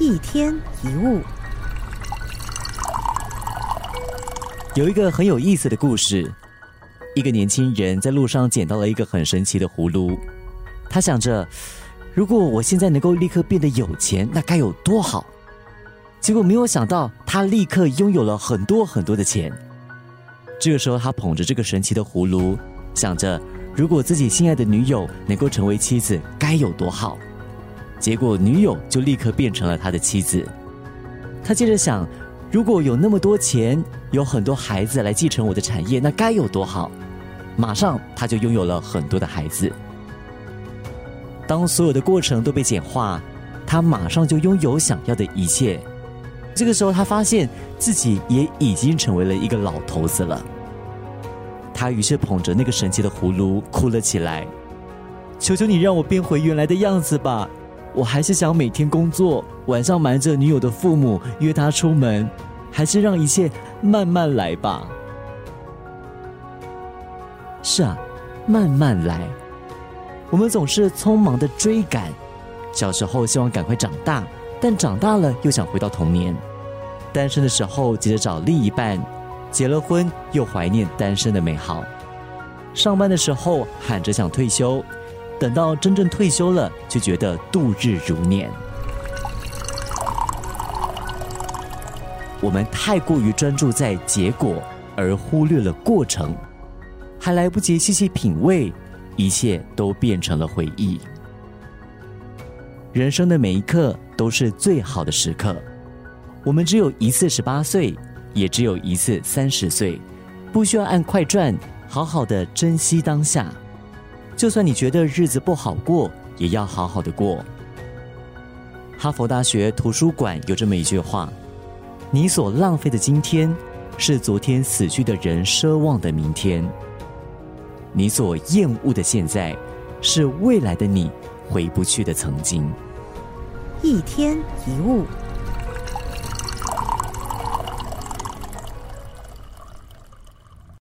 一天一物，有一个很有意思的故事。一个年轻人在路上捡到了一个很神奇的葫芦，他想着，如果我现在能够立刻变得有钱，那该有多好！结果没有想到，他立刻拥有了很多很多的钱。这个时候，他捧着这个神奇的葫芦，想着，如果自己心爱的女友能够成为妻子，该有多好！结果，女友就立刻变成了他的妻子。他接着想，如果有那么多钱，有很多孩子来继承我的产业，那该有多好！马上他就拥有了很多的孩子。当所有的过程都被简化，他马上就拥有想要的一切。这个时候，他发现自己也已经成为了一个老头子了。他于是捧着那个神奇的葫芦哭了起来：“求求你让我变回原来的样子吧！”我还是想每天工作，晚上瞒着女友的父母约她出门，还是让一切慢慢来吧。是啊，慢慢来。我们总是匆忙的追赶，小时候希望赶快长大，但长大了又想回到童年。单身的时候急着找另一半，结了婚又怀念单身的美好。上班的时候喊着想退休。等到真正退休了，就觉得度日如年。我们太过于专注在结果，而忽略了过程，还来不及细细品味，一切都变成了回忆。人生的每一刻都是最好的时刻。我们只有一次十八岁，也只有一次三十岁，不需要按快转，好好的珍惜当下。就算你觉得日子不好过，也要好好的过。哈佛大学图书馆有这么一句话：“你所浪费的今天，是昨天死去的人奢望的明天；你所厌恶的现在，是未来的你回不去的曾经。”一天一物。